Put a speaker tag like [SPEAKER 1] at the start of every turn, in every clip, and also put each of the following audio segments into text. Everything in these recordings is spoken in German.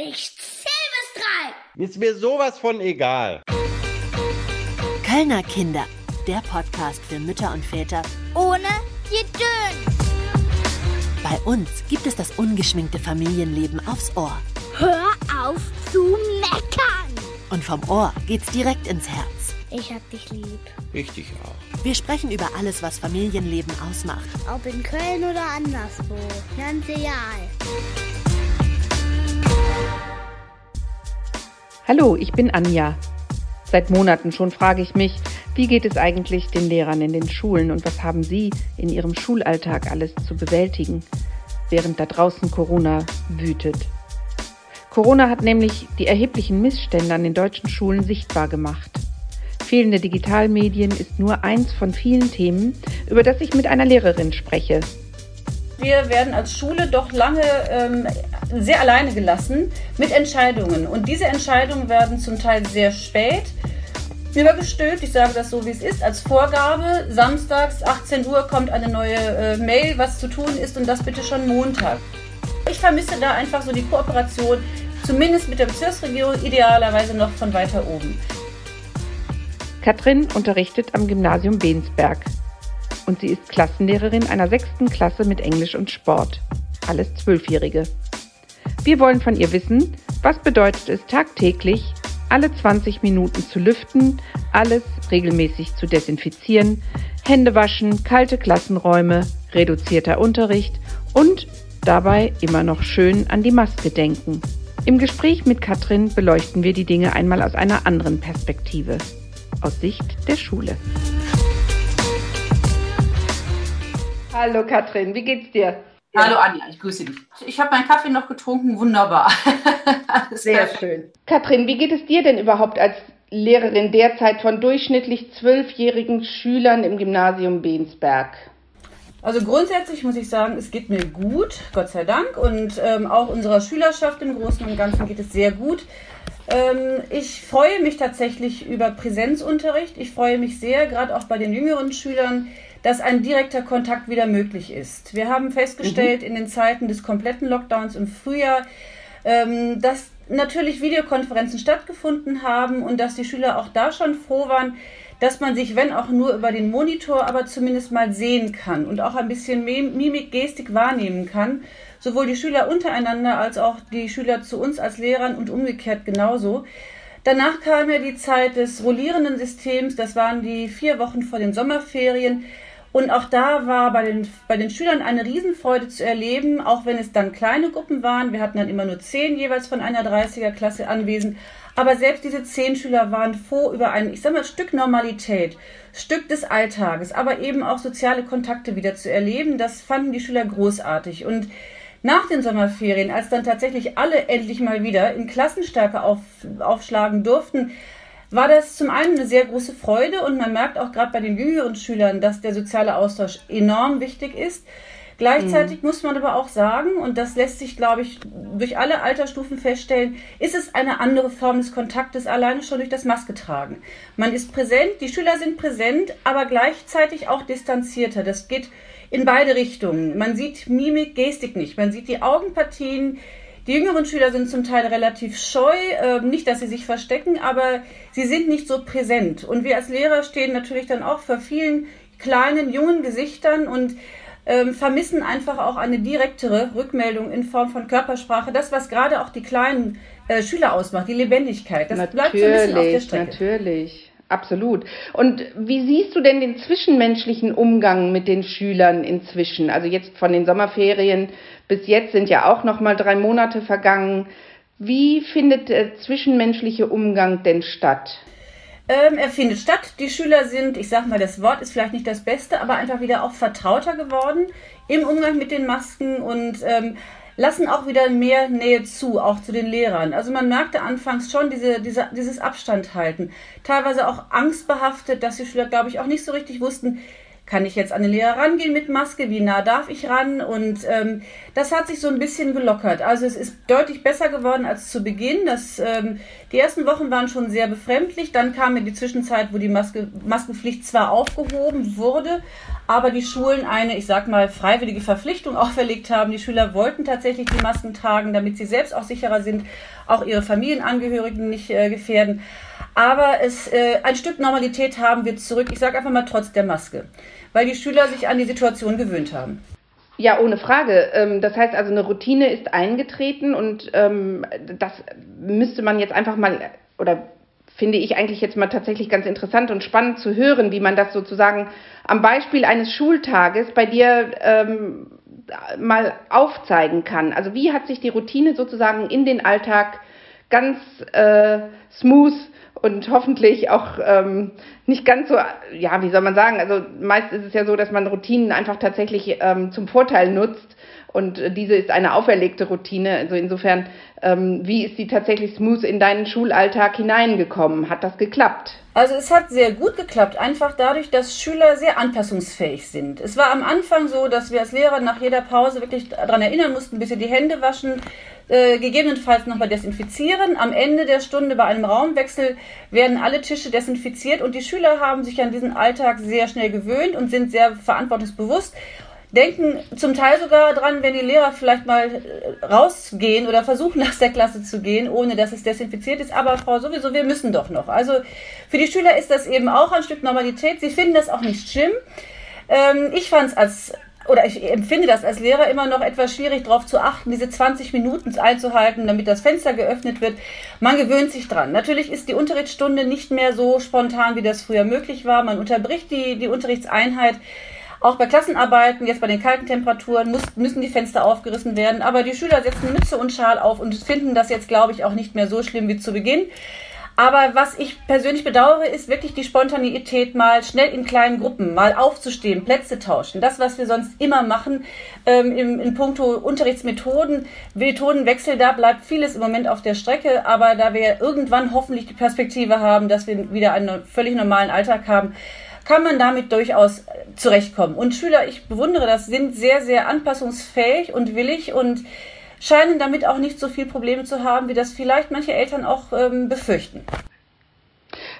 [SPEAKER 1] Ich zähl bis drei.
[SPEAKER 2] Ist mir sowas von egal.
[SPEAKER 3] Kölner Kinder, der Podcast für Mütter und Väter.
[SPEAKER 1] Ohne Gedöns.
[SPEAKER 3] Bei uns gibt es das ungeschminkte Familienleben aufs Ohr.
[SPEAKER 1] Hör auf zu meckern.
[SPEAKER 3] Und vom Ohr geht's direkt ins Herz.
[SPEAKER 1] Ich hab dich lieb.
[SPEAKER 2] Ich dich auch.
[SPEAKER 3] Wir sprechen über alles, was Familienleben ausmacht.
[SPEAKER 1] Ob in Köln oder anderswo. Ganz egal.
[SPEAKER 4] Hallo, ich bin Anja. Seit Monaten schon frage ich mich, wie geht es eigentlich den Lehrern in den Schulen und was haben sie in ihrem Schulalltag alles zu bewältigen, während da draußen Corona wütet. Corona hat nämlich die erheblichen Missstände an den deutschen Schulen sichtbar gemacht. Fehlende Digitalmedien ist nur eins von vielen Themen, über das ich mit einer Lehrerin spreche.
[SPEAKER 5] Wir werden als Schule doch lange ähm, sehr alleine gelassen mit Entscheidungen. Und diese Entscheidungen werden zum Teil sehr spät übergestülpt. Ich sage das so, wie es ist, als Vorgabe. Samstags 18 Uhr kommt eine neue äh, Mail, was zu tun ist und das bitte schon Montag. Ich vermisse da einfach so die Kooperation, zumindest mit der Bezirksregierung, idealerweise noch von weiter oben.
[SPEAKER 4] Katrin unterrichtet am Gymnasium Bensberg und sie ist Klassenlehrerin einer sechsten Klasse mit Englisch und Sport. Alles Zwölfjährige. Wir wollen von ihr wissen, was bedeutet es tagtäglich, alle 20 Minuten zu lüften, alles regelmäßig zu desinfizieren, Hände waschen, kalte Klassenräume, reduzierter Unterricht und dabei immer noch schön an die Maske denken. Im Gespräch mit Katrin beleuchten wir die Dinge einmal aus einer anderen Perspektive aus Sicht der Schule. Hallo Katrin, wie geht's dir?
[SPEAKER 5] Hallo Anja, ich grüße dich. Ich habe meinen Kaffee noch getrunken, wunderbar.
[SPEAKER 4] Sehr schön. Katrin, wie geht es dir denn überhaupt als Lehrerin derzeit von durchschnittlich zwölfjährigen Schülern im Gymnasium Bensberg?
[SPEAKER 5] Also grundsätzlich muss ich sagen, es geht mir gut, Gott sei Dank. Und ähm, auch unserer Schülerschaft im Großen und Ganzen geht es sehr gut. Ähm, ich freue mich tatsächlich über Präsenzunterricht. Ich freue mich sehr, gerade auch bei den jüngeren Schülern, dass ein direkter Kontakt wieder möglich ist. Wir haben festgestellt mhm. in den Zeiten des kompletten Lockdowns im Frühjahr, ähm, dass natürlich Videokonferenzen stattgefunden haben und dass die Schüler auch da schon froh waren, dass man sich, wenn auch nur über den Monitor, aber zumindest mal sehen kann und auch ein bisschen Mimik, Gestik wahrnehmen kann sowohl die Schüler untereinander als auch die Schüler zu uns als Lehrern und umgekehrt genauso. Danach kam ja die Zeit des rollierenden Systems, das waren die vier Wochen vor den Sommerferien. Und auch da war bei den, bei den Schülern eine Riesenfreude zu erleben, auch wenn es dann kleine Gruppen waren. Wir hatten dann immer nur zehn jeweils von einer 30er-Klasse anwesend. Aber selbst diese zehn Schüler waren froh über ein, ich sag mal, Stück Normalität, Stück des Alltages, aber eben auch soziale Kontakte wieder zu erleben. Das fanden die Schüler großartig. Und nach den Sommerferien, als dann tatsächlich alle endlich mal wieder in Klassenstärke auf, aufschlagen durften, war das zum einen eine sehr große Freude und man merkt auch gerade bei den jüngeren Schülern, dass der soziale Austausch enorm wichtig ist. Gleichzeitig mhm. muss man aber auch sagen, und das lässt sich, glaube ich, durch alle Altersstufen feststellen, ist es eine andere Form des Kontaktes, alleine schon durch das Maske tragen. Man ist präsent, die Schüler sind präsent, aber gleichzeitig auch distanzierter. Das geht in beide Richtungen. Man sieht Mimik, Gestik nicht. Man sieht die Augenpartien. Die jüngeren Schüler sind zum Teil relativ scheu. Äh, nicht, dass sie sich verstecken, aber sie sind nicht so präsent. Und wir als Lehrer stehen natürlich dann auch vor vielen kleinen, jungen Gesichtern und ähm, vermissen einfach auch eine direktere Rückmeldung in Form von Körpersprache. Das, was gerade auch die kleinen äh, Schüler ausmacht, die Lebendigkeit. Das
[SPEAKER 4] natürlich,
[SPEAKER 5] bleibt so ein bisschen auf der Strecke.
[SPEAKER 4] Natürlich. Absolut. Und wie siehst du denn den zwischenmenschlichen Umgang mit den Schülern inzwischen? Also jetzt von den Sommerferien bis jetzt sind ja auch noch mal drei Monate vergangen. Wie findet der zwischenmenschliche Umgang denn statt?
[SPEAKER 5] Ähm, er findet statt. Die Schüler sind, ich sag mal, das Wort ist vielleicht nicht das Beste, aber einfach wieder auch vertrauter geworden im Umgang mit den Masken und ähm, lassen auch wieder mehr Nähe zu, auch zu den Lehrern. Also man merkte anfangs schon diese, diese, dieses Abstand halten. Teilweise auch angstbehaftet, dass die Schüler, glaube ich, auch nicht so richtig wussten, kann ich jetzt an den Lehrer rangehen mit Maske, wie nah darf ich ran? Und ähm, das hat sich so ein bisschen gelockert. Also es ist deutlich besser geworden als zu Beginn. Das, ähm, die ersten Wochen waren schon sehr befremdlich. Dann kam in die Zwischenzeit, wo die Maske, Maskenpflicht zwar aufgehoben wurde, aber die Schulen eine, ich sag mal, freiwillige Verpflichtung auferlegt haben. Die Schüler wollten tatsächlich die Masken tragen, damit sie selbst auch sicherer sind, auch ihre Familienangehörigen nicht äh, gefährden. Aber es, äh, ein Stück Normalität haben wir zurück. Ich sage einfach mal trotz der Maske, weil die Schüler sich an die Situation gewöhnt haben.
[SPEAKER 4] Ja, ohne Frage. Ähm, das heißt also, eine Routine ist eingetreten und ähm, das müsste man jetzt einfach mal oder finde ich eigentlich jetzt mal tatsächlich ganz interessant und spannend zu hören, wie man das sozusagen am Beispiel eines Schultages bei dir ähm, mal aufzeigen kann. Also wie hat sich die Routine sozusagen in den Alltag ganz äh, smooth und hoffentlich auch ähm, nicht ganz so, ja, wie soll man sagen, also meist ist es ja so, dass man Routinen einfach tatsächlich ähm, zum Vorteil nutzt und diese ist eine auferlegte Routine. Also insofern, ähm, wie ist sie tatsächlich smooth in deinen Schulalltag hineingekommen? Hat das geklappt?
[SPEAKER 5] Also es hat sehr gut geklappt, einfach dadurch, dass Schüler sehr anpassungsfähig sind. Es war am Anfang so, dass wir als Lehrer nach jeder Pause wirklich daran erinnern mussten, bis sie die Hände waschen, äh, gegebenenfalls nochmal desinfizieren. Am Ende der Stunde bei einem Raumwechsel werden alle Tische desinfiziert und die Schüler haben sich an diesen Alltag sehr schnell gewöhnt und sind sehr verantwortungsbewusst denken zum Teil sogar dran, wenn die Lehrer vielleicht mal äh, rausgehen oder versuchen aus der Klasse zu gehen, ohne dass es desinfiziert ist. Aber Frau sowieso, wir müssen doch noch. Also für die Schüler ist das eben auch ein Stück Normalität. Sie finden das auch nicht schlimm. Ähm, ich fand es als oder ich empfinde das als Lehrer immer noch etwas schwierig, darauf zu achten, diese 20 Minuten einzuhalten, damit das Fenster geöffnet wird. Man gewöhnt sich dran. Natürlich ist die Unterrichtsstunde nicht mehr so spontan, wie das früher möglich war. Man unterbricht die, die Unterrichtseinheit auch bei Klassenarbeiten, jetzt bei den kalten Temperaturen, muss, müssen die Fenster aufgerissen werden. Aber die Schüler setzen Mütze und Schal auf und finden das jetzt, glaube ich, auch nicht mehr so schlimm wie zu Beginn. Aber was ich persönlich bedauere, ist wirklich die Spontaneität, mal schnell in kleinen Gruppen, mal aufzustehen, Plätze tauschen. Das, was wir sonst immer machen ähm, im, in puncto Unterrichtsmethoden, Methodenwechsel, da bleibt vieles im Moment auf der Strecke. Aber da wir irgendwann hoffentlich die Perspektive haben, dass wir wieder einen völlig normalen Alltag haben, kann man damit durchaus zurechtkommen. Und Schüler, ich bewundere das, sind sehr, sehr anpassungsfähig und willig und scheinen damit auch nicht so viel Probleme zu haben, wie das vielleicht manche Eltern auch ähm, befürchten.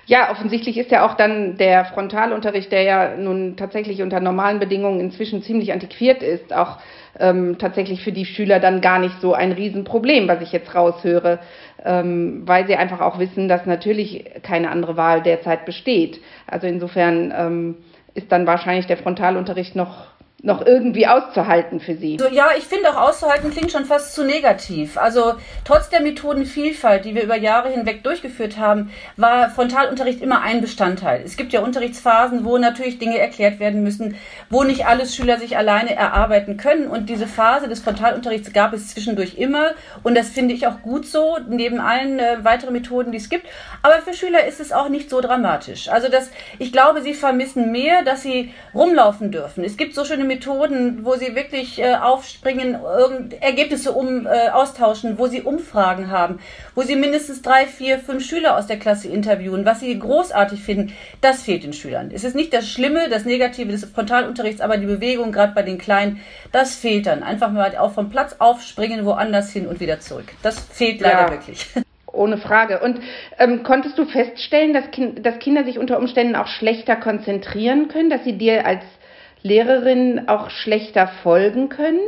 [SPEAKER 4] Ja, offensichtlich ist ja auch dann der Frontalunterricht, der ja nun tatsächlich unter normalen Bedingungen inzwischen ziemlich antiquiert ist, auch ähm, tatsächlich für die Schüler dann gar nicht so ein Riesenproblem, was ich jetzt raushöre, ähm, weil sie einfach auch wissen, dass natürlich keine andere Wahl derzeit besteht. Also insofern ähm, ist dann wahrscheinlich der Frontalunterricht noch noch irgendwie auszuhalten für Sie?
[SPEAKER 5] So, ja, ich finde auch auszuhalten klingt schon fast zu negativ. Also trotz der Methodenvielfalt, die wir über Jahre hinweg durchgeführt haben, war Frontalunterricht immer ein Bestandteil. Es gibt ja Unterrichtsphasen, wo natürlich Dinge erklärt werden müssen, wo nicht alle Schüler sich alleine erarbeiten können. Und diese Phase des Frontalunterrichts gab es zwischendurch immer. Und das finde ich auch gut so, neben allen äh, weiteren Methoden, die es gibt. Aber für Schüler ist es auch nicht so dramatisch. Also das, ich glaube, sie vermissen mehr, dass sie rumlaufen dürfen. Es gibt so schöne Methoden, wo sie wirklich äh, aufspringen, Ergebnisse um, äh, austauschen, wo sie Umfragen haben, wo sie mindestens drei, vier, fünf Schüler aus der Klasse interviewen, was sie großartig finden, das fehlt den Schülern. Es ist nicht das Schlimme, das Negative des Frontalunterrichts, aber die Bewegung, gerade bei den Kleinen, das fehlt dann. Einfach mal auch vom Platz aufspringen, woanders hin und wieder zurück. Das fehlt leider ja. wirklich.
[SPEAKER 4] Ohne Frage. Und ähm, konntest du feststellen, dass, kind, dass Kinder sich unter Umständen auch schlechter konzentrieren können, dass sie dir als Lehrerinnen auch schlechter folgen können?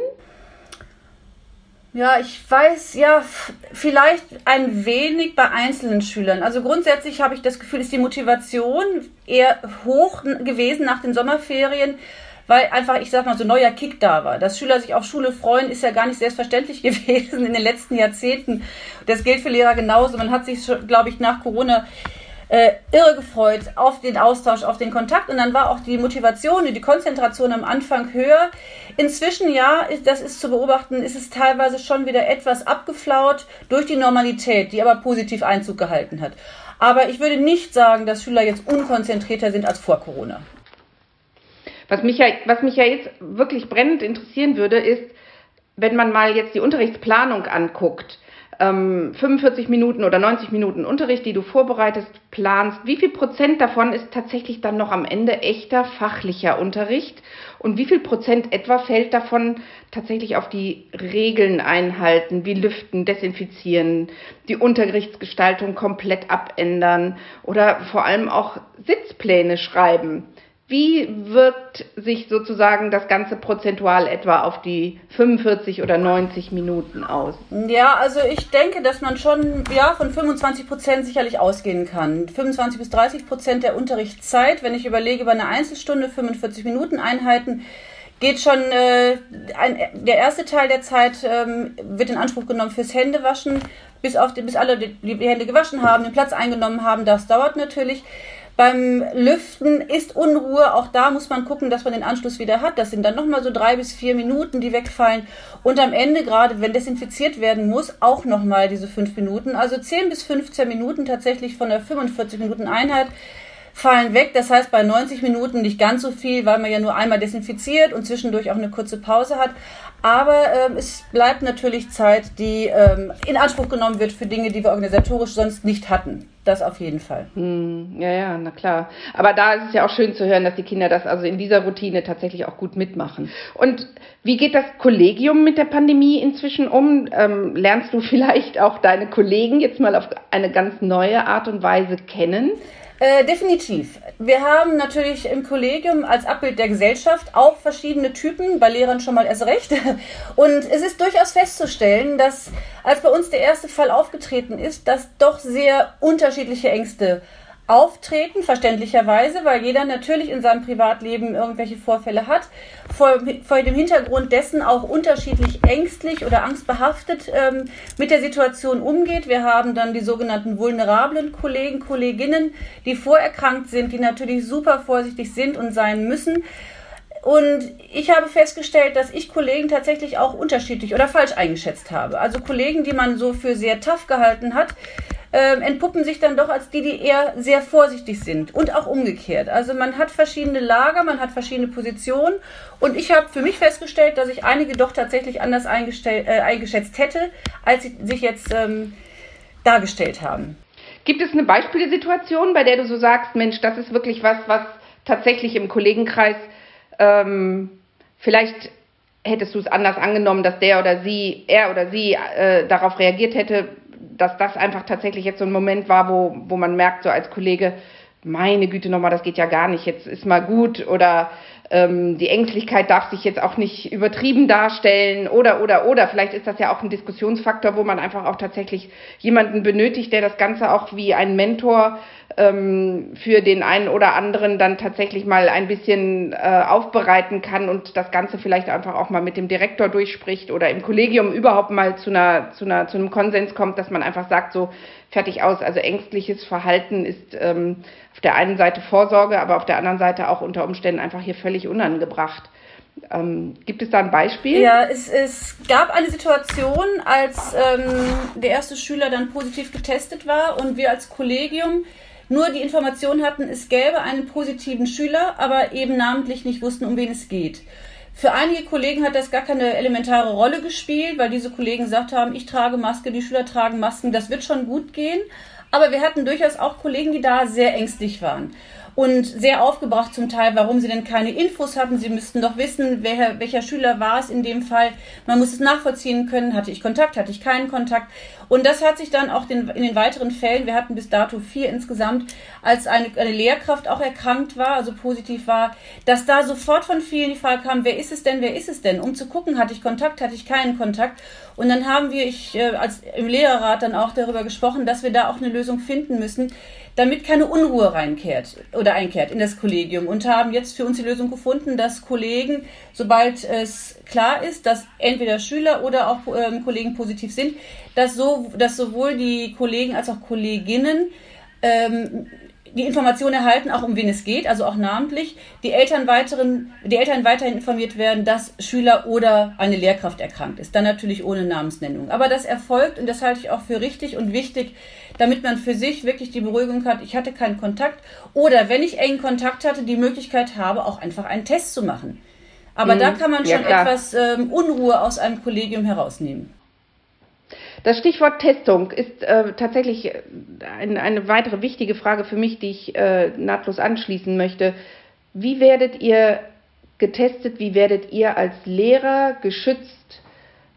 [SPEAKER 5] Ja, ich weiß, ja, vielleicht ein wenig bei einzelnen Schülern. Also grundsätzlich habe ich das Gefühl, ist die Motivation eher hoch gewesen nach den Sommerferien, weil einfach, ich sag mal, so neuer Kick da war. Dass Schüler sich auf Schule freuen, ist ja gar nicht selbstverständlich gewesen in den letzten Jahrzehnten. Das gilt für Lehrer genauso. Man hat sich, glaube ich, nach Corona äh, irre gefreut auf den Austausch, auf den Kontakt und dann war auch die Motivation und die Konzentration am Anfang höher. Inzwischen ja, das ist zu beobachten, ist es teilweise schon wieder etwas abgeflaut durch die Normalität, die aber positiv Einzug gehalten hat. Aber ich würde nicht sagen, dass Schüler jetzt unkonzentrierter sind als vor Corona.
[SPEAKER 4] Was mich ja, was mich ja jetzt wirklich brennend interessieren würde, ist, wenn man mal jetzt die Unterrichtsplanung anguckt ähm, 45 Minuten oder 90 Minuten Unterricht, die du vorbereitest, planst, wie viel Prozent davon ist tatsächlich dann noch am Ende echter fachlicher Unterricht und wie viel Prozent etwa fällt davon tatsächlich auf die Regeln einhalten, wie lüften, desinfizieren, die Unterrichtsgestaltung komplett abändern oder vor allem auch Sitzpläne schreiben. Wie wirkt sich sozusagen das Ganze prozentual etwa auf die 45 oder 90 Minuten aus?
[SPEAKER 5] Ja, also ich denke, dass man schon ja, von 25 Prozent sicherlich ausgehen kann. 25 bis 30 Prozent der Unterrichtszeit, wenn ich überlege, über eine Einzelstunde 45 Minuten Einheiten, geht schon äh, ein, der erste Teil der Zeit ähm, wird in Anspruch genommen fürs Händewaschen, bis auf die, bis alle die, die Hände gewaschen haben, den Platz eingenommen haben. Das dauert natürlich. Beim Lüften ist Unruhe. Auch da muss man gucken, dass man den Anschluss wieder hat. Das sind dann nochmal so drei bis vier Minuten, die wegfallen. Und am Ende, gerade wenn desinfiziert werden muss, auch nochmal diese fünf Minuten. Also zehn bis 15 Minuten tatsächlich von der 45 Minuten Einheit fallen weg. Das heißt bei 90 Minuten nicht ganz so viel, weil man ja nur einmal desinfiziert und zwischendurch auch eine kurze Pause hat. Aber ähm, es bleibt natürlich Zeit, die ähm, in Anspruch genommen wird für Dinge, die wir organisatorisch sonst nicht hatten. Das auf jeden Fall.
[SPEAKER 4] Hm, ja, ja, na klar. Aber da ist es ja auch schön zu hören, dass die Kinder das also in dieser Routine tatsächlich auch gut mitmachen. Und wie geht das Kollegium mit der Pandemie inzwischen um? Ähm, lernst du vielleicht auch deine Kollegen jetzt mal auf eine ganz neue Art und Weise kennen?
[SPEAKER 5] Äh, definitiv. Wir haben natürlich im Kollegium als Abbild der Gesellschaft auch verschiedene Typen, bei Lehrern schon mal erst recht. Und es ist durchaus festzustellen, dass als bei uns der erste Fall aufgetreten ist, dass doch sehr unterschiedliche Ängste auftreten, verständlicherweise, weil jeder natürlich in seinem Privatleben irgendwelche Vorfälle hat, vor, vor dem Hintergrund dessen auch unterschiedlich ängstlich oder angstbehaftet ähm, mit der Situation umgeht. Wir haben dann die sogenannten vulnerablen Kollegen, Kolleginnen, die vorerkrankt sind, die natürlich super vorsichtig sind und sein müssen. Und ich habe festgestellt, dass ich Kollegen tatsächlich auch unterschiedlich oder falsch eingeschätzt habe. Also Kollegen, die man so für sehr tough gehalten hat, ähm, entpuppen sich dann doch als die, die eher sehr vorsichtig sind und auch umgekehrt. Also man hat verschiedene Lager, man hat verschiedene Positionen und ich habe für mich festgestellt, dass ich einige doch tatsächlich anders äh, eingeschätzt hätte, als sie sich jetzt ähm, dargestellt haben.
[SPEAKER 4] Gibt es eine Beispielsituation, bei der du so sagst, Mensch, das ist wirklich was, was tatsächlich im Kollegenkreis ähm, vielleicht hättest du es anders angenommen, dass der oder sie, er oder sie äh, darauf reagiert hätte, dass das einfach tatsächlich jetzt so ein Moment war, wo, wo man merkt, so als Kollege, meine Güte nochmal, das geht ja gar nicht, jetzt ist mal gut oder ähm, die Ängstlichkeit darf sich jetzt auch nicht übertrieben darstellen oder, oder, oder. Vielleicht ist das ja auch ein Diskussionsfaktor, wo man einfach auch tatsächlich jemanden benötigt, der das Ganze auch wie ein Mentor ähm, für den einen oder anderen dann tatsächlich mal ein bisschen äh, aufbereiten kann und das Ganze vielleicht einfach auch mal mit dem Direktor durchspricht oder im Kollegium überhaupt mal zu einer, zu einer, zu einem Konsens kommt, dass man einfach sagt, so fertig aus. Also ängstliches Verhalten ist ähm, auf der einen Seite Vorsorge, aber auf der anderen Seite auch unter Umständen einfach hier völlig unangebracht. Ähm, gibt es da ein Beispiel?
[SPEAKER 5] Ja, es, es gab eine Situation, als ähm, der erste Schüler dann positiv getestet war und wir als Kollegium nur die Information hatten, es gäbe einen positiven Schüler, aber eben namentlich nicht wussten, um wen es geht. Für einige Kollegen hat das gar keine elementare Rolle gespielt, weil diese Kollegen gesagt haben, ich trage Maske, die Schüler tragen Masken, das wird schon gut gehen. Aber wir hatten durchaus auch Kollegen, die da sehr ängstlich waren und sehr aufgebracht zum Teil, warum sie denn keine Infos hatten. Sie müssten doch wissen, welcher, welcher Schüler war es in dem Fall. Man muss es nachvollziehen können, hatte ich Kontakt, hatte ich keinen Kontakt. Und das hat sich dann auch den, in den weiteren Fällen, wir hatten bis dato vier insgesamt, als eine, eine Lehrkraft auch erkrankt war, also positiv war, dass da sofort von vielen die Frage kam, wer ist es denn, wer ist es denn? Um zu gucken, hatte ich Kontakt, hatte ich keinen Kontakt. Und dann haben wir, ich äh, als im Lehrerrat dann auch darüber gesprochen, dass wir da auch eine Lösung finden müssen, damit keine Unruhe reinkehrt oder einkehrt in das Kollegium und haben jetzt für uns die Lösung gefunden, dass Kollegen, sobald es klar ist, dass entweder Schüler oder auch ähm, Kollegen positiv sind, dass, so, dass sowohl die Kollegen als auch Kolleginnen ähm, die Information erhalten, auch um wen es geht, also auch namentlich, die Eltern, weiteren, die Eltern weiterhin informiert werden, dass Schüler oder eine Lehrkraft erkrankt ist. Dann natürlich ohne Namensnennung. Aber das erfolgt und das halte ich auch für richtig und wichtig, damit man für sich wirklich die Beruhigung hat, ich hatte keinen Kontakt oder wenn ich engen Kontakt hatte, die Möglichkeit habe, auch einfach einen Test zu machen. Aber mhm. da kann man schon ja, etwas ähm, Unruhe aus einem Kollegium herausnehmen.
[SPEAKER 4] Das Stichwort Testung ist äh, tatsächlich ein, eine weitere wichtige Frage für mich, die ich äh, nahtlos anschließen möchte. Wie werdet ihr getestet? Wie werdet ihr als Lehrer geschützt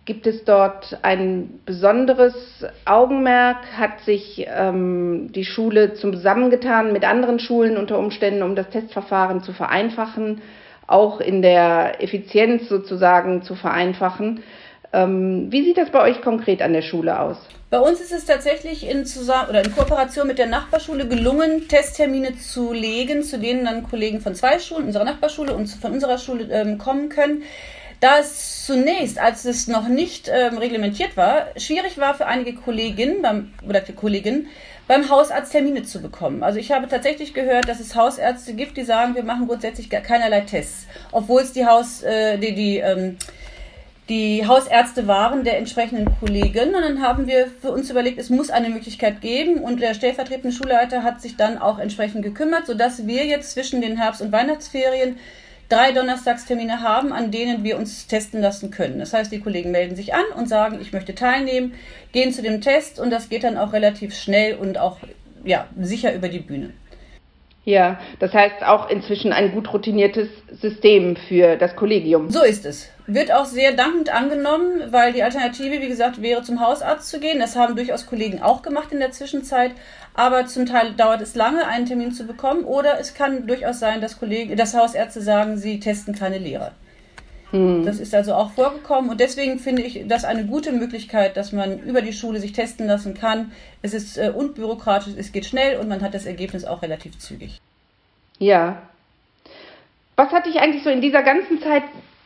[SPEAKER 4] Gibt es dort ein besonderes Augenmerk? Hat sich ähm, die Schule zusammengetan mit anderen Schulen unter Umständen, um das Testverfahren zu vereinfachen, auch in der Effizienz sozusagen zu vereinfachen? Ähm, wie sieht das bei euch konkret an der Schule aus?
[SPEAKER 5] Bei uns ist es tatsächlich in, Zusammen oder in Kooperation mit der Nachbarschule gelungen, Testtermine zu legen, zu denen dann Kollegen von zwei Schulen, unserer Nachbarschule und von unserer Schule ähm, kommen können. Da es zunächst, als es noch nicht ähm, reglementiert war, schwierig war für einige Kolleginnen beim, oder Kolleginnen beim Hausarzt Termine zu bekommen. Also ich habe tatsächlich gehört, dass es Hausärzte gibt, die sagen, wir machen grundsätzlich keinerlei Tests, obwohl es die Haus, äh, die, die ähm, die Hausärzte waren der entsprechenden Kollegen. Und dann haben wir für uns überlegt, es muss eine Möglichkeit geben. Und der stellvertretende Schulleiter hat sich dann auch entsprechend gekümmert, sodass wir jetzt zwischen den Herbst- und Weihnachtsferien drei Donnerstagstermine haben, an denen wir uns testen lassen können. Das heißt, die Kollegen melden sich an und sagen, ich möchte teilnehmen, gehen zu dem Test und das geht dann auch relativ schnell und auch ja, sicher über die Bühne.
[SPEAKER 4] Ja, das heißt auch inzwischen ein gut routiniertes System für das Kollegium.
[SPEAKER 5] So ist es. Wird auch sehr dankend angenommen, weil die Alternative, wie gesagt, wäre zum Hausarzt zu gehen. Das haben durchaus Kollegen auch gemacht in der Zwischenzeit. Aber zum Teil dauert es lange, einen Termin zu bekommen. Oder es kann durchaus sein, dass Kollegen, dass Hausärzte sagen, sie testen keine Lehrer. Hm. Das ist also auch vorgekommen und deswegen finde ich das eine gute Möglichkeit, dass man über die Schule sich testen lassen kann. Es ist äh, unbürokratisch, es geht schnell und man hat das Ergebnis auch relativ zügig.
[SPEAKER 4] Ja. Was hat dich eigentlich so in dieser ganzen Zeit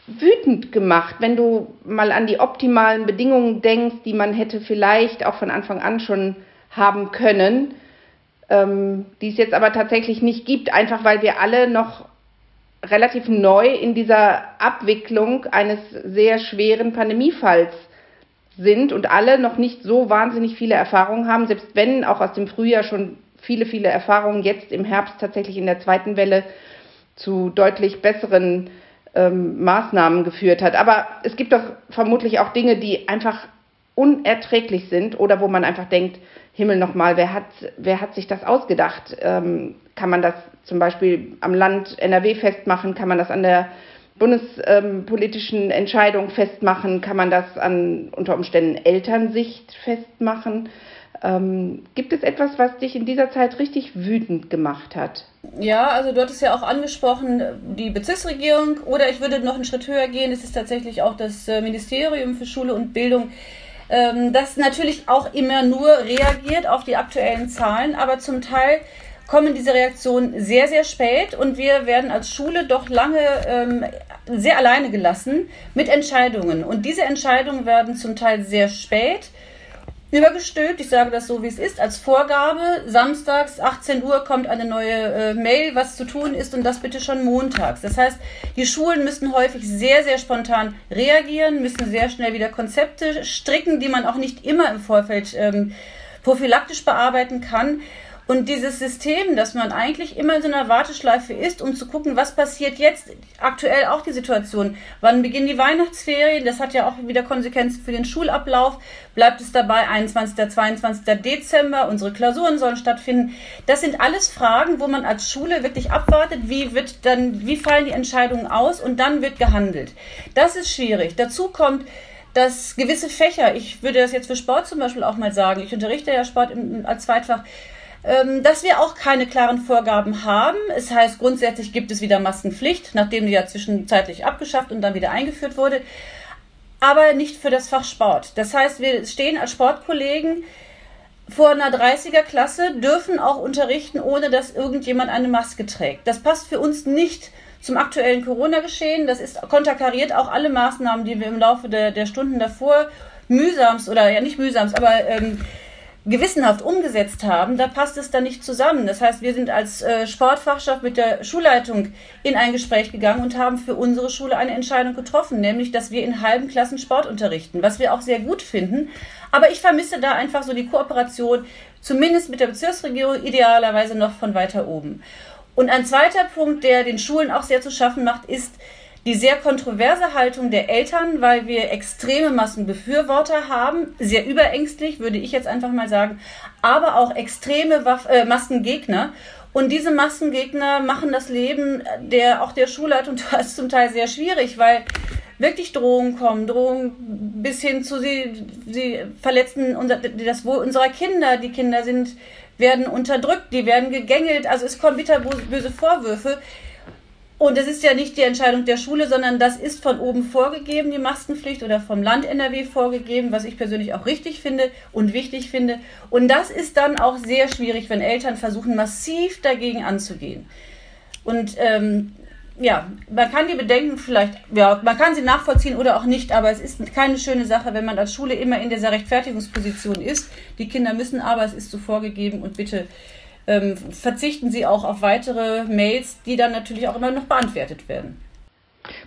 [SPEAKER 4] wütend gemacht, wenn du mal an die optimalen Bedingungen denkst, die man hätte vielleicht auch von Anfang an schon haben können, ähm, die es jetzt aber tatsächlich nicht gibt, einfach weil wir alle noch relativ neu in dieser Abwicklung eines sehr schweren Pandemiefalls sind und alle noch nicht so wahnsinnig viele Erfahrungen haben, selbst wenn auch aus dem Frühjahr schon viele, viele Erfahrungen jetzt im Herbst tatsächlich in der zweiten Welle zu deutlich besseren ähm, Maßnahmen geführt hat. Aber es gibt doch vermutlich auch Dinge, die einfach unerträglich sind oder wo man einfach denkt, Himmel nochmal, wer hat, wer hat sich das ausgedacht? Ähm, kann man das zum Beispiel am Land NRW festmachen? Kann man das an der bundespolitischen ähm, Entscheidung festmachen? Kann man das an unter Umständen Elternsicht festmachen? Ähm, gibt es etwas, was dich in dieser Zeit richtig wütend gemacht hat?
[SPEAKER 5] Ja, also du hattest ja auch angesprochen, die Bezirksregierung oder ich würde noch einen Schritt höher gehen, es ist tatsächlich auch das äh, Ministerium für Schule und Bildung, ähm, das natürlich auch immer nur reagiert auf die aktuellen Zahlen, aber zum Teil kommen diese Reaktionen sehr, sehr spät und wir werden als Schule doch lange ähm, sehr alleine gelassen mit Entscheidungen. Und diese Entscheidungen werden zum Teil sehr spät übergestülpt. Ich sage das so, wie es ist, als Vorgabe. Samstags 18 Uhr kommt eine neue äh, Mail, was zu tun ist und das bitte schon montags. Das heißt, die Schulen müssen häufig sehr, sehr spontan reagieren, müssen sehr schnell wieder Konzepte stricken, die man auch nicht immer im Vorfeld ähm, prophylaktisch bearbeiten kann. Und dieses System, dass man eigentlich immer in so einer Warteschleife ist, um zu gucken, was passiert jetzt, aktuell auch die Situation, wann beginnen die Weihnachtsferien, das hat ja auch wieder Konsequenzen für den Schulablauf, bleibt es dabei 21., 22. Dezember, unsere Klausuren sollen stattfinden. Das sind alles Fragen, wo man als Schule wirklich abwartet, wie wird dann, wie fallen die Entscheidungen aus und dann wird gehandelt. Das ist schwierig. Dazu kommt, dass gewisse Fächer, ich würde das jetzt für Sport zum Beispiel auch mal sagen, ich unterrichte ja Sport im, als Zweitfach, dass wir auch keine klaren Vorgaben haben. Es heißt, grundsätzlich gibt es wieder Maskenpflicht, nachdem die ja zwischenzeitlich abgeschafft und dann wieder eingeführt wurde, aber nicht für das Fach Sport. Das heißt, wir stehen als Sportkollegen vor einer 30er Klasse, dürfen auch unterrichten, ohne dass irgendjemand eine Maske trägt. Das passt für uns nicht zum aktuellen Corona-Geschehen. Das ist konterkariert auch alle Maßnahmen, die wir im Laufe der, der Stunden davor mühsamst oder ja nicht mühsamst, aber ähm, gewissenhaft umgesetzt haben, da passt es dann nicht zusammen. Das heißt, wir sind als äh, Sportfachschaft mit der Schulleitung in ein Gespräch gegangen und haben für unsere Schule eine Entscheidung getroffen, nämlich, dass wir in halben Klassen Sport unterrichten, was wir auch sehr gut finden. Aber ich vermisse da einfach so die Kooperation, zumindest mit der Bezirksregierung, idealerweise noch von weiter oben. Und ein zweiter Punkt, der den Schulen auch sehr zu schaffen macht, ist, die sehr kontroverse Haltung der Eltern, weil wir extreme Maskenbefürworter haben, sehr überängstlich, würde ich jetzt einfach mal sagen, aber auch extreme Waff äh, Maskengegner. Und diese Massengegner machen das Leben der, auch der Schulleitung zum Teil sehr schwierig, weil wirklich Drohungen kommen, Drohungen bis hin zu sie, sie verletzen unser, das Wohl unserer Kinder. Die Kinder sind, werden unterdrückt, die werden gegängelt. Also es kommen bitterböse Vorwürfe. Und das ist ja nicht die Entscheidung der Schule, sondern das ist von oben vorgegeben, die Maskenpflicht oder vom Land NRW vorgegeben, was ich persönlich auch richtig finde und wichtig finde. Und das ist dann auch sehr schwierig, wenn Eltern versuchen, massiv dagegen anzugehen. Und ähm, ja, man kann die Bedenken vielleicht, ja, man kann sie nachvollziehen oder auch nicht, aber es ist keine schöne Sache, wenn man als Schule immer in dieser Rechtfertigungsposition ist. Die Kinder müssen aber, es ist so vorgegeben und bitte ähm, verzichten Sie auch auf weitere Mails, die dann natürlich auch immer noch beantwortet werden.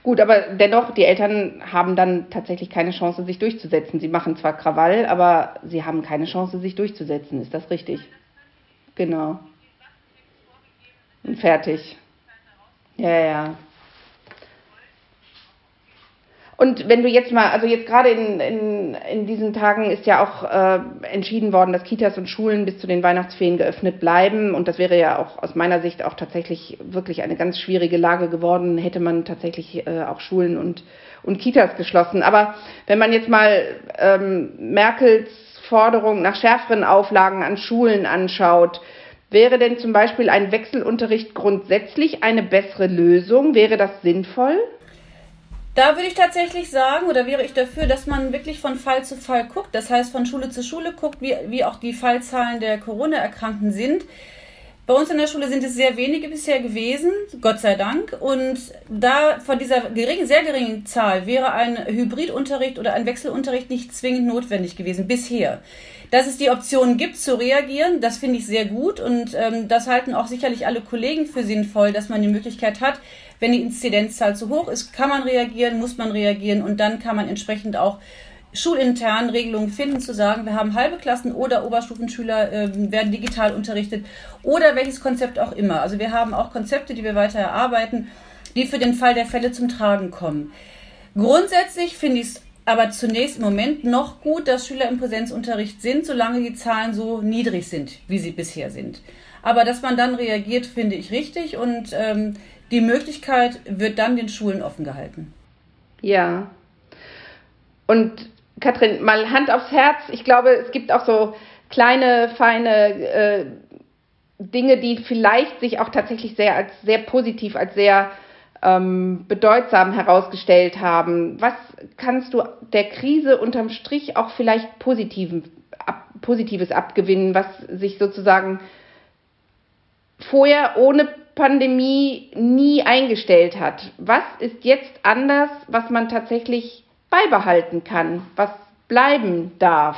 [SPEAKER 4] Gut, aber dennoch, die Eltern haben dann tatsächlich keine Chance, sich durchzusetzen. Sie machen zwar Krawall, aber sie haben keine Chance, sich durchzusetzen. Ist das richtig? Genau. Und fertig. Ja, ja. Und wenn du jetzt mal, also jetzt gerade in, in, in diesen Tagen ist ja auch äh, entschieden worden, dass Kitas und Schulen bis zu den Weihnachtsferien geöffnet bleiben. Und das wäre ja auch aus meiner Sicht auch tatsächlich wirklich eine ganz schwierige Lage geworden, hätte man tatsächlich äh, auch Schulen und, und Kitas geschlossen. Aber wenn man jetzt mal ähm, Merkels Forderung nach schärferen Auflagen an Schulen anschaut, wäre denn zum Beispiel ein Wechselunterricht grundsätzlich eine bessere Lösung? Wäre das sinnvoll?
[SPEAKER 5] Da würde ich tatsächlich sagen, oder wäre ich dafür, dass man wirklich von Fall zu Fall guckt, das heißt von Schule zu Schule guckt, wie, wie auch die Fallzahlen der Corona-Erkrankten sind. Bei uns in der Schule sind es sehr wenige bisher gewesen, Gott sei Dank. Und da von dieser geringen, sehr geringen Zahl wäre ein Hybridunterricht oder ein Wechselunterricht nicht zwingend notwendig gewesen bisher. Dass es die Option gibt, zu reagieren, das finde ich sehr gut und ähm, das halten auch sicherlich alle Kollegen für sinnvoll, dass man die Möglichkeit hat, wenn die Inzidenzzahl zu hoch ist, kann man reagieren, muss man reagieren und dann kann man entsprechend auch schulintern Regelungen finden, zu sagen, wir haben halbe Klassen oder Oberstufenschüler äh, werden digital unterrichtet oder welches Konzept auch immer. Also wir haben auch Konzepte, die wir weiter erarbeiten, die für den Fall der Fälle zum Tragen kommen. Grundsätzlich finde ich es aber zunächst im Moment noch gut, dass Schüler im Präsenzunterricht sind, solange die Zahlen so niedrig sind, wie sie bisher sind. Aber dass man dann reagiert, finde ich richtig und ähm, die Möglichkeit wird dann den Schulen offen gehalten.
[SPEAKER 4] Ja. Und Katrin, mal Hand aufs Herz. Ich glaube, es gibt auch so kleine, feine äh, Dinge, die vielleicht sich auch tatsächlich sehr als sehr positiv, als sehr ähm, bedeutsam herausgestellt haben. Was kannst du der Krise unterm Strich auch vielleicht Positiven, ab, Positives abgewinnen, was sich sozusagen vorher ohne Pandemie nie eingestellt hat? Was ist jetzt anders, was man tatsächlich beibehalten kann, was bleiben darf?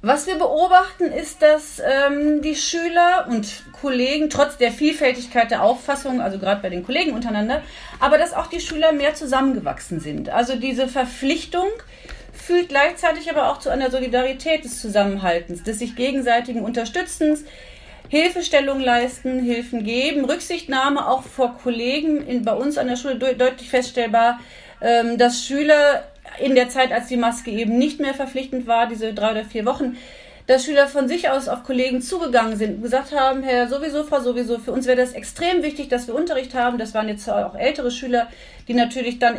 [SPEAKER 5] Was wir beobachten, ist, dass ähm, die Schüler und Kollegen trotz der Vielfältigkeit der Auffassung, also gerade bei den Kollegen untereinander, aber dass auch die Schüler mehr zusammengewachsen sind. Also diese Verpflichtung führt gleichzeitig aber auch zu einer Solidarität des Zusammenhaltens, des sich gegenseitigen Unterstützens, Hilfestellung leisten, Hilfen geben, Rücksichtnahme auch vor Kollegen in, bei uns an der Schule de deutlich feststellbar, ähm, dass Schüler in der Zeit, als die Maske eben nicht mehr verpflichtend war, diese drei oder vier Wochen, dass Schüler von sich aus auf Kollegen zugegangen sind und gesagt haben, Herr sowieso, Frau sowieso, für uns wäre das extrem wichtig, dass wir Unterricht haben. Das waren jetzt auch ältere Schüler, die natürlich dann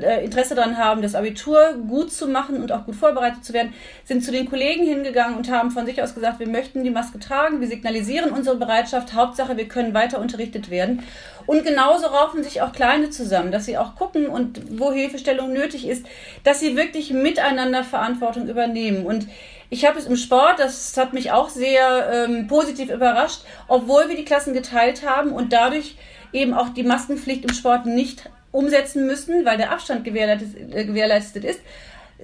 [SPEAKER 5] äh, Interesse daran haben, das Abitur gut zu machen und auch gut vorbereitet zu werden, sind zu den Kollegen hingegangen und haben von sich aus gesagt, wir möchten die Maske tragen, wir signalisieren unsere Bereitschaft, Hauptsache, wir können weiter unterrichtet werden. Und genauso raufen sich auch Kleine zusammen, dass sie auch gucken und wo Hilfestellung nötig ist, dass sie wirklich miteinander Verantwortung übernehmen. Und ich habe es im Sport, das hat mich auch sehr ähm, positiv überrascht, obwohl wir die Klassen geteilt haben und dadurch eben auch die Maskenpflicht im Sport nicht umsetzen müssen, weil der Abstand gewährleistet, äh, ist,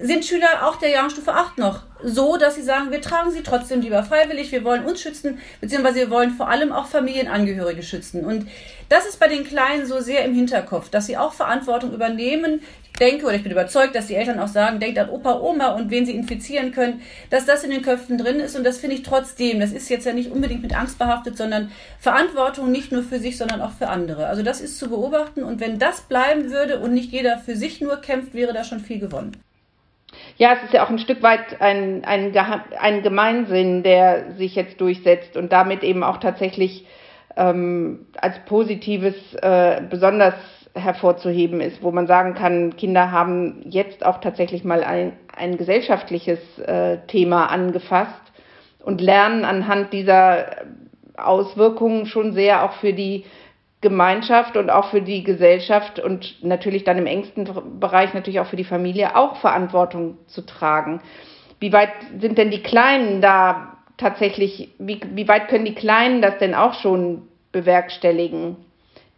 [SPEAKER 5] sind Schüler auch der Jahrstufe 8 noch so, dass sie sagen, wir tragen sie trotzdem lieber freiwillig, wir wollen uns schützen, beziehungsweise wir wollen vor allem auch Familienangehörige schützen. Und das ist bei den Kleinen so sehr im Hinterkopf, dass sie auch Verantwortung übernehmen. Ich denke oder ich bin überzeugt, dass die Eltern auch sagen, denkt an Opa, Oma und wen sie infizieren können, dass das in den Köpfen drin ist. Und das finde ich trotzdem, das ist jetzt ja nicht unbedingt mit Angst behaftet, sondern Verantwortung nicht nur für sich, sondern auch für andere. Also das ist zu beobachten. Und wenn das bleiben würde und nicht jeder für sich nur kämpft, wäre da schon viel gewonnen.
[SPEAKER 4] Ja, es ist ja auch ein Stück weit ein, ein, ein Gemeinsinn, der sich jetzt durchsetzt und damit eben auch tatsächlich ähm, als Positives äh, besonders hervorzuheben ist, wo man sagen kann, Kinder haben jetzt auch tatsächlich mal ein, ein gesellschaftliches äh, Thema angefasst und lernen anhand dieser Auswirkungen schon sehr auch für die Gemeinschaft und auch für die Gesellschaft und natürlich dann im engsten Bereich natürlich auch für die Familie auch Verantwortung zu tragen. Wie weit sind denn die Kleinen da tatsächlich, wie, wie weit können die Kleinen das denn auch schon bewerkstelligen?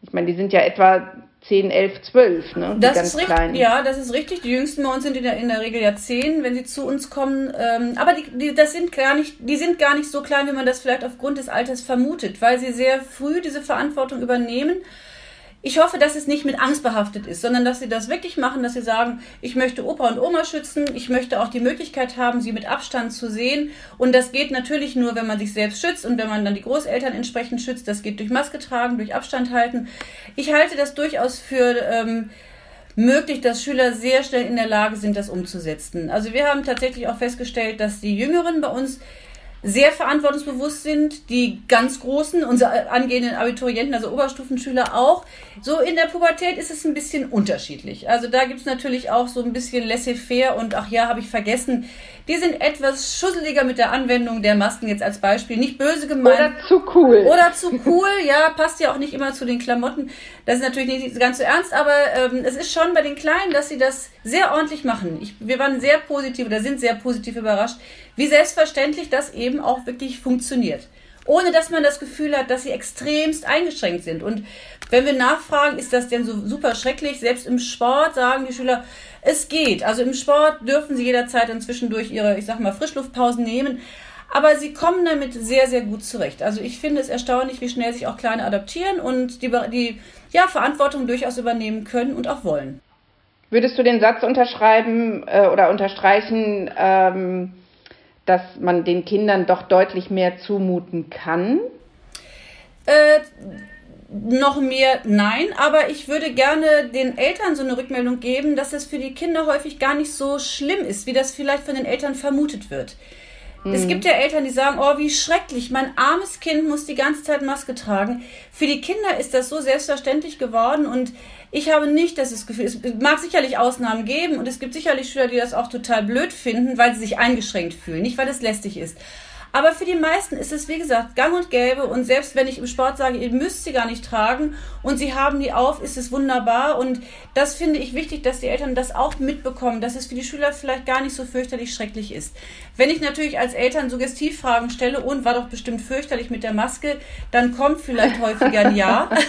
[SPEAKER 4] Ich meine, die sind ja etwa 10, 11, 12, ne?
[SPEAKER 5] Das ist richtig, kleinen. ja, das ist richtig. Die Jüngsten bei uns sind in der, in der Regel ja 10, wenn sie zu uns kommen. Ähm, aber die, die, das sind gar nicht, die sind gar nicht so klein, wie man das vielleicht aufgrund des Alters vermutet, weil sie sehr früh diese Verantwortung übernehmen ich hoffe, dass es nicht mit Angst behaftet ist, sondern dass sie das wirklich machen, dass sie sagen, ich möchte Opa und Oma schützen, ich möchte auch die Möglichkeit haben, sie mit Abstand zu sehen. Und das geht natürlich nur, wenn man sich selbst schützt und wenn man dann die Großeltern entsprechend schützt. Das geht durch Maske tragen, durch Abstand halten. Ich halte das durchaus für ähm, möglich, dass Schüler sehr schnell in der Lage sind, das umzusetzen. Also wir haben tatsächlich auch festgestellt, dass die Jüngeren bei uns sehr verantwortungsbewusst sind, die ganz Großen, unsere angehenden Abiturienten, also Oberstufenschüler auch. So in der Pubertät ist es ein bisschen unterschiedlich. Also da gibt es natürlich auch so ein bisschen laissez-faire und ach ja, habe ich vergessen, die sind etwas schusseliger mit der Anwendung der Masken jetzt als Beispiel. Nicht böse gemeint.
[SPEAKER 4] Oder zu cool.
[SPEAKER 5] Oder zu cool, ja, passt ja auch nicht immer zu den Klamotten. Das ist natürlich nicht ganz so ernst, aber ähm, es ist schon bei den Kleinen, dass sie das sehr ordentlich machen. Ich, wir waren sehr positiv oder sind sehr positiv überrascht, wie selbstverständlich das eben auch wirklich funktioniert ohne dass man das Gefühl hat, dass sie extremst eingeschränkt sind. Und wenn wir nachfragen, ist das denn so super schrecklich? Selbst im Sport sagen die Schüler, es geht. Also im Sport dürfen sie jederzeit inzwischen durch ihre, ich sag mal, Frischluftpausen nehmen. Aber sie kommen damit sehr, sehr gut zurecht. Also ich finde es erstaunlich, wie schnell sich auch Kleine adaptieren und die, die ja, Verantwortung durchaus übernehmen können und auch wollen.
[SPEAKER 4] Würdest du den Satz unterschreiben äh, oder unterstreichen, ähm, dass man den Kindern doch deutlich mehr zumuten kann?
[SPEAKER 5] Äh, noch mehr nein, aber ich würde gerne den Eltern so eine Rückmeldung geben, dass es für die Kinder häufig gar nicht so schlimm ist, wie das vielleicht von den Eltern vermutet wird. Mhm. Es gibt ja Eltern, die sagen, oh, wie schrecklich, mein armes Kind muss die ganze Zeit Maske tragen. Für die Kinder ist das so selbstverständlich geworden und ich habe nicht das Gefühl, es mag sicherlich Ausnahmen geben und es gibt sicherlich Schüler, die das auch total blöd finden, weil sie sich eingeschränkt fühlen, nicht weil es lästig ist. Aber für die meisten ist es, wie gesagt, gang und gäbe. Und selbst wenn ich im Sport sage, ihr müsst sie gar nicht tragen und sie haben die auf, ist es wunderbar. Und das finde ich wichtig, dass die Eltern das auch mitbekommen, dass es für die Schüler vielleicht gar nicht so fürchterlich schrecklich ist. Wenn ich natürlich als Eltern Suggestivfragen stelle und war doch bestimmt fürchterlich mit der Maske, dann kommt vielleicht häufiger ein Ja.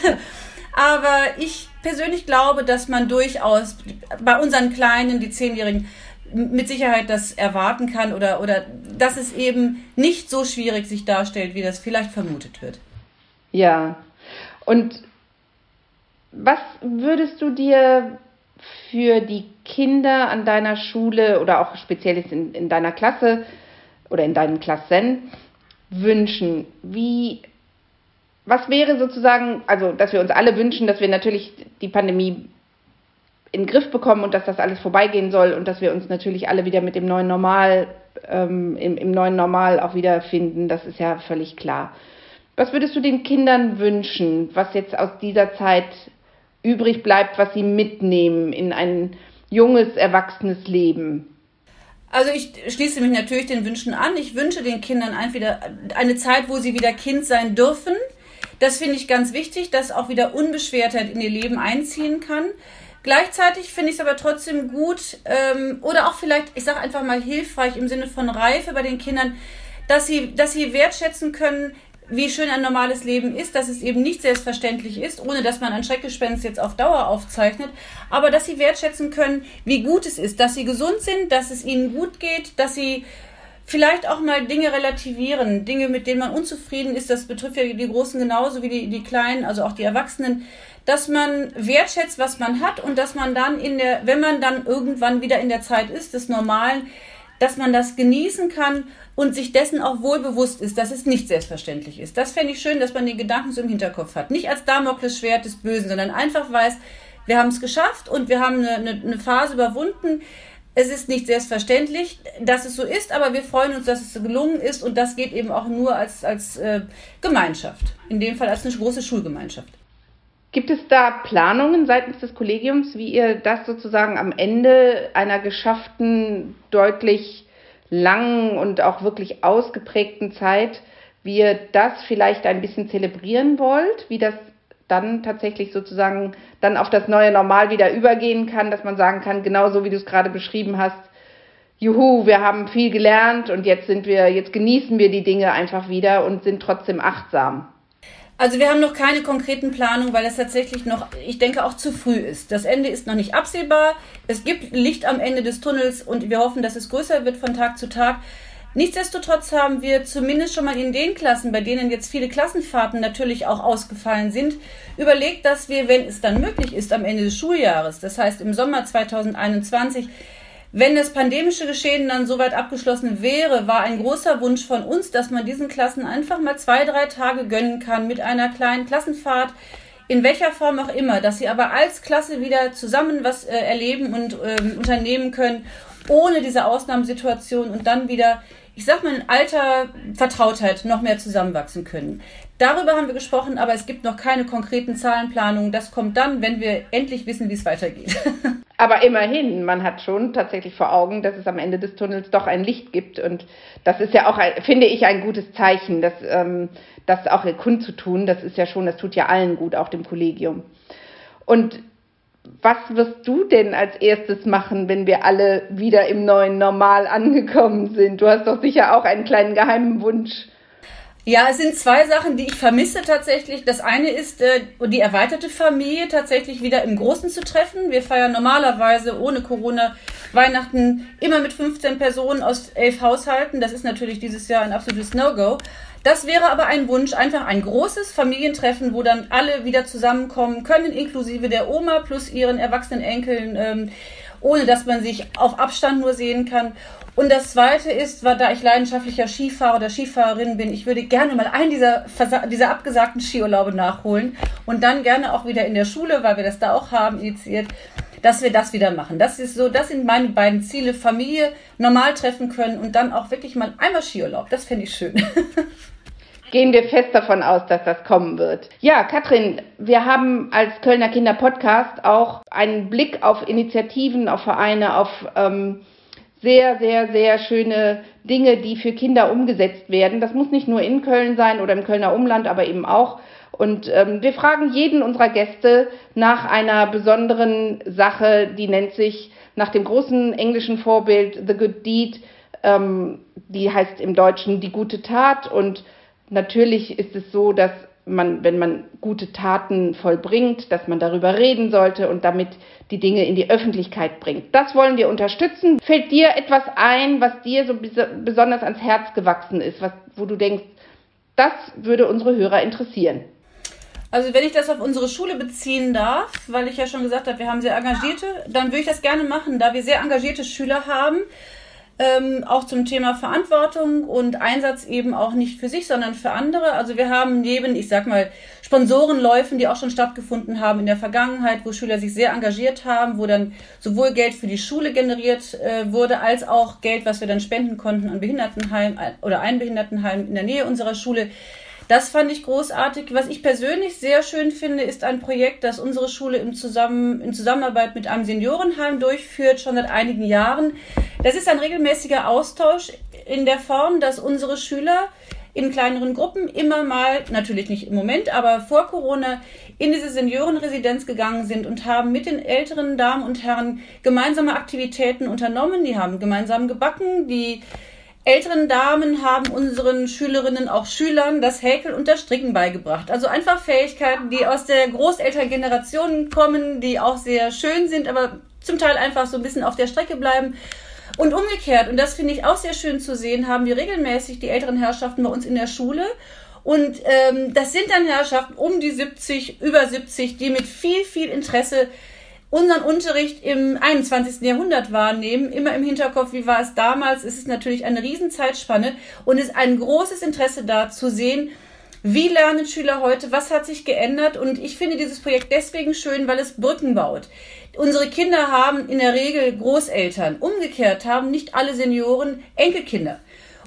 [SPEAKER 5] Aber ich persönlich glaube, dass man durchaus bei unseren Kleinen, die Zehnjährigen, mit Sicherheit das erwarten kann oder, oder dass es eben nicht so schwierig sich darstellt, wie das vielleicht vermutet wird.
[SPEAKER 4] Ja. Und was würdest du dir für die Kinder an deiner Schule oder auch speziell in, in deiner Klasse oder in deinen Klassen wünschen? Wie, was wäre sozusagen, also dass wir uns alle wünschen, dass wir natürlich die Pandemie in den Griff bekommen und dass das alles vorbeigehen soll und dass wir uns natürlich alle wieder mit dem neuen Normal, ähm, im, im neuen Normal auch wiederfinden, das ist ja völlig klar. Was würdest du den Kindern wünschen, was jetzt aus dieser Zeit übrig bleibt, was sie mitnehmen in ein junges, erwachsenes Leben?
[SPEAKER 5] Also ich schließe mich natürlich den Wünschen an. Ich wünsche den Kindern einfach eine Zeit, wo sie wieder Kind sein dürfen. Das finde ich ganz wichtig, dass auch wieder Unbeschwertheit in ihr Leben einziehen kann. Gleichzeitig finde ich es aber trotzdem gut ähm, oder auch vielleicht, ich sage einfach mal hilfreich im Sinne von Reife bei den Kindern, dass sie, dass sie wertschätzen können, wie schön ein normales Leben ist, dass es eben nicht selbstverständlich ist, ohne dass man ein Schreckgespenst jetzt auf Dauer aufzeichnet, aber dass sie wertschätzen können, wie gut es ist, dass sie gesund sind, dass es ihnen gut geht, dass sie vielleicht auch mal Dinge relativieren, Dinge, mit denen man unzufrieden ist, das betrifft ja die Großen genauso wie die, die Kleinen, also auch die Erwachsenen, dass man wertschätzt, was man hat und dass man dann in der, wenn man dann irgendwann wieder in der Zeit ist, des Normalen, dass man das genießen kann und sich dessen auch wohl bewusst ist, dass es nicht selbstverständlich ist. Das fände ich schön, dass man den Gedanken so im Hinterkopf hat. Nicht als Damoklesschwert des Bösen, sondern einfach weiß, wir haben es geschafft und wir haben eine, eine, Phase überwunden. Es ist nicht selbstverständlich, dass es so ist, aber wir freuen uns, dass es gelungen ist und das geht eben auch nur als, als äh, Gemeinschaft. In dem Fall als eine große Schulgemeinschaft.
[SPEAKER 4] Gibt es da Planungen seitens des Kollegiums, wie ihr das sozusagen am Ende einer geschafften, deutlich langen und auch wirklich ausgeprägten Zeit, wie ihr das vielleicht ein bisschen zelebrieren wollt, wie das dann tatsächlich sozusagen dann auf das neue Normal wieder übergehen kann, dass man sagen kann, genauso wie du es gerade beschrieben hast, juhu, wir haben viel gelernt und jetzt sind wir, jetzt genießen wir die Dinge einfach wieder und sind trotzdem achtsam.
[SPEAKER 5] Also wir haben noch keine konkreten Planungen, weil es tatsächlich noch, ich denke, auch zu früh ist. Das Ende ist noch nicht absehbar. Es gibt Licht am Ende des Tunnels und wir hoffen, dass es größer wird von Tag zu Tag. Nichtsdestotrotz haben wir zumindest schon mal in den Klassen, bei denen jetzt viele Klassenfahrten natürlich auch ausgefallen sind, überlegt, dass wir, wenn es dann möglich ist, am Ende des Schuljahres, das heißt im Sommer 2021, wenn das pandemische Geschehen dann soweit abgeschlossen wäre, war ein großer Wunsch von uns, dass man diesen Klassen einfach mal zwei, drei Tage gönnen kann mit einer kleinen Klassenfahrt, in welcher Form auch immer, dass sie aber als Klasse wieder zusammen was äh, erleben und äh, unternehmen können, ohne diese Ausnahmesituation und dann wieder ich sag mal, in alter Vertrautheit noch mehr zusammenwachsen können. Darüber haben wir gesprochen, aber es gibt noch keine konkreten Zahlenplanungen. Das kommt dann, wenn wir endlich wissen, wie es weitergeht.
[SPEAKER 4] Aber immerhin, man hat schon tatsächlich vor Augen, dass es am Ende des Tunnels doch ein Licht gibt. Und das ist ja auch, finde ich, ein gutes Zeichen, dass, ähm, das auch kundzutun. Das ist ja schon, das tut ja allen gut, auch dem Kollegium. Und was wirst du denn als erstes machen, wenn wir alle wieder im neuen Normal angekommen sind? Du hast doch sicher auch einen kleinen geheimen Wunsch.
[SPEAKER 5] Ja, es sind zwei Sachen, die ich vermisse tatsächlich. Das eine ist äh, die erweiterte Familie tatsächlich wieder im Großen zu treffen. Wir feiern normalerweise ohne Corona Weihnachten immer mit 15 Personen aus elf Haushalten. Das ist natürlich dieses Jahr ein absolutes No-Go. Das wäre aber ein Wunsch, einfach ein großes Familientreffen, wo dann alle wieder zusammenkommen können, inklusive der Oma plus ihren erwachsenen Enkeln, ähm, ohne dass man sich auf Abstand nur sehen kann. Und das Zweite ist, war, da ich leidenschaftlicher Skifahrer oder Skifahrerin bin, ich würde gerne mal einen dieser, dieser abgesagten Skiurlaube nachholen und dann gerne auch wieder in der Schule, weil wir das da auch haben, initiiert, dass wir das wieder machen. Das ist so, das sind meine beiden Ziele. Familie normal treffen können und dann auch wirklich mal einmal Skiurlaub. Das fände ich schön.
[SPEAKER 4] Gehen wir fest davon aus, dass das kommen wird. Ja, Katrin, wir haben als Kölner Kinder Podcast auch einen Blick auf Initiativen, auf Vereine, auf ähm, sehr, sehr, sehr schöne Dinge, die für Kinder umgesetzt werden. Das muss nicht nur in Köln sein oder im Kölner Umland, aber eben auch. Und ähm, wir fragen jeden unserer Gäste nach einer besonderen Sache, die nennt sich nach dem großen englischen Vorbild The Good Deed. Ähm, die heißt im Deutschen die gute Tat und Natürlich ist es so, dass man, wenn man gute Taten vollbringt, dass man darüber reden sollte und damit die Dinge in die Öffentlichkeit bringt. Das wollen wir unterstützen. Fällt dir etwas ein, was dir so besonders ans Herz gewachsen ist, was, wo du denkst, das würde unsere Hörer interessieren?
[SPEAKER 5] Also wenn ich das auf unsere Schule beziehen darf, weil ich ja schon gesagt habe, wir haben sehr engagierte, dann würde ich das gerne machen, da wir sehr engagierte Schüler haben ähm, auch zum Thema Verantwortung und Einsatz eben auch nicht für sich, sondern für andere. Also wir haben neben, ich sag mal, Sponsorenläufen, die auch schon stattgefunden haben in der Vergangenheit, wo Schüler sich sehr engagiert haben, wo dann sowohl Geld für die Schule generiert äh, wurde, als auch Geld, was wir dann spenden konnten an Behindertenheim äh, oder ein Behindertenheim in der Nähe unserer Schule. Das fand ich großartig. Was ich persönlich sehr schön finde, ist ein Projekt, das unsere Schule im Zusammen, in Zusammenarbeit mit einem Seniorenheim durchführt, schon seit einigen Jahren. Das ist ein regelmäßiger Austausch in der Form, dass unsere Schüler in kleineren Gruppen immer mal, natürlich nicht im Moment, aber vor Corona in diese Seniorenresidenz gegangen sind und haben mit den älteren Damen und Herren gemeinsame Aktivitäten unternommen. Die haben gemeinsam gebacken, die älteren Damen haben unseren Schülerinnen, auch Schülern, das Häkeln und das Stricken beigebracht. Also einfach Fähigkeiten, die aus der Großelterngeneration kommen, die auch sehr schön sind, aber zum Teil einfach so ein bisschen auf der Strecke bleiben. Und umgekehrt, und das finde ich auch sehr schön zu sehen, haben wir regelmäßig die älteren Herrschaften bei uns in der Schule. Und ähm, das sind dann Herrschaften um die 70, über 70, die mit viel, viel Interesse unseren Unterricht im 21. Jahrhundert wahrnehmen, immer im Hinterkopf, wie war es damals, es ist natürlich eine Riesenzeitspanne und es ist ein großes Interesse da zu sehen, wie lernen Schüler heute, was hat sich geändert und ich finde dieses Projekt deswegen schön, weil es Brücken baut. Unsere Kinder haben in der Regel Großeltern. Umgekehrt haben nicht alle Senioren Enkelkinder.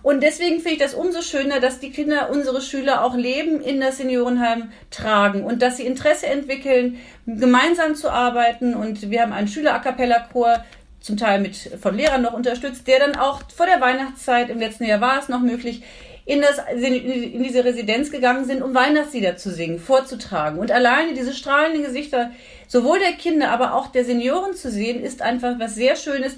[SPEAKER 5] Und deswegen finde ich das umso schöner, dass die Kinder, unsere Schüler auch Leben in das Seniorenheim tragen und dass sie Interesse entwickeln, gemeinsam zu arbeiten. Und wir haben einen Schüler-A-Cappella-Chor, zum Teil mit, von Lehrern noch unterstützt, der dann auch vor der Weihnachtszeit, im letzten Jahr war es noch möglich, in, das, in diese Residenz gegangen sind, um Weihnachtslieder zu singen, vorzutragen. Und alleine diese strahlenden Gesichter sowohl der Kinder, aber auch der Senioren zu sehen, ist einfach was sehr Schönes,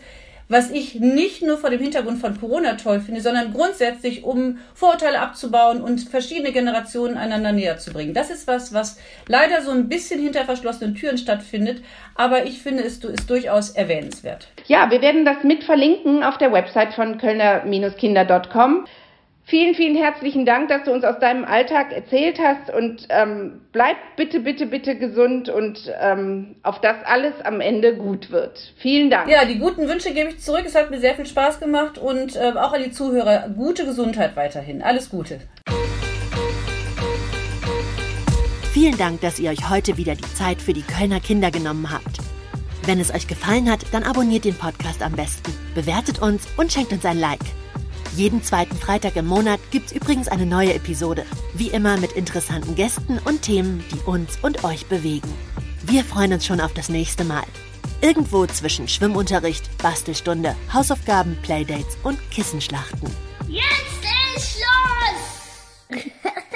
[SPEAKER 5] was ich nicht nur vor dem Hintergrund von Corona toll finde, sondern grundsätzlich, um Vorurteile abzubauen und verschiedene Generationen einander näher zu bringen. Das ist was, was leider so ein bisschen hinter verschlossenen Türen stattfindet, aber ich finde, es ist durchaus erwähnenswert.
[SPEAKER 4] Ja, wir werden das mit verlinken auf der Website von kölner-kinder.com. Vielen, vielen herzlichen Dank, dass du uns aus deinem Alltag erzählt hast und ähm, bleib bitte, bitte, bitte gesund und ähm, auf das alles am Ende gut wird. Vielen Dank.
[SPEAKER 5] Ja, die guten Wünsche gebe ich zurück. Es hat mir sehr viel Spaß gemacht und äh, auch an die Zuhörer gute Gesundheit weiterhin. Alles Gute.
[SPEAKER 3] Vielen Dank, dass ihr euch heute wieder die Zeit für die Kölner Kinder genommen habt. Wenn es euch gefallen hat, dann abonniert den Podcast am besten, bewertet uns und schenkt uns ein Like jeden zweiten Freitag im Monat gibt's übrigens eine neue Episode. Wie immer mit interessanten Gästen und Themen, die uns und euch bewegen. Wir freuen uns schon auf das nächste Mal. Irgendwo zwischen Schwimmunterricht, Bastelstunde, Hausaufgaben, Playdates und Kissenschlachten. Jetzt ist Schluss!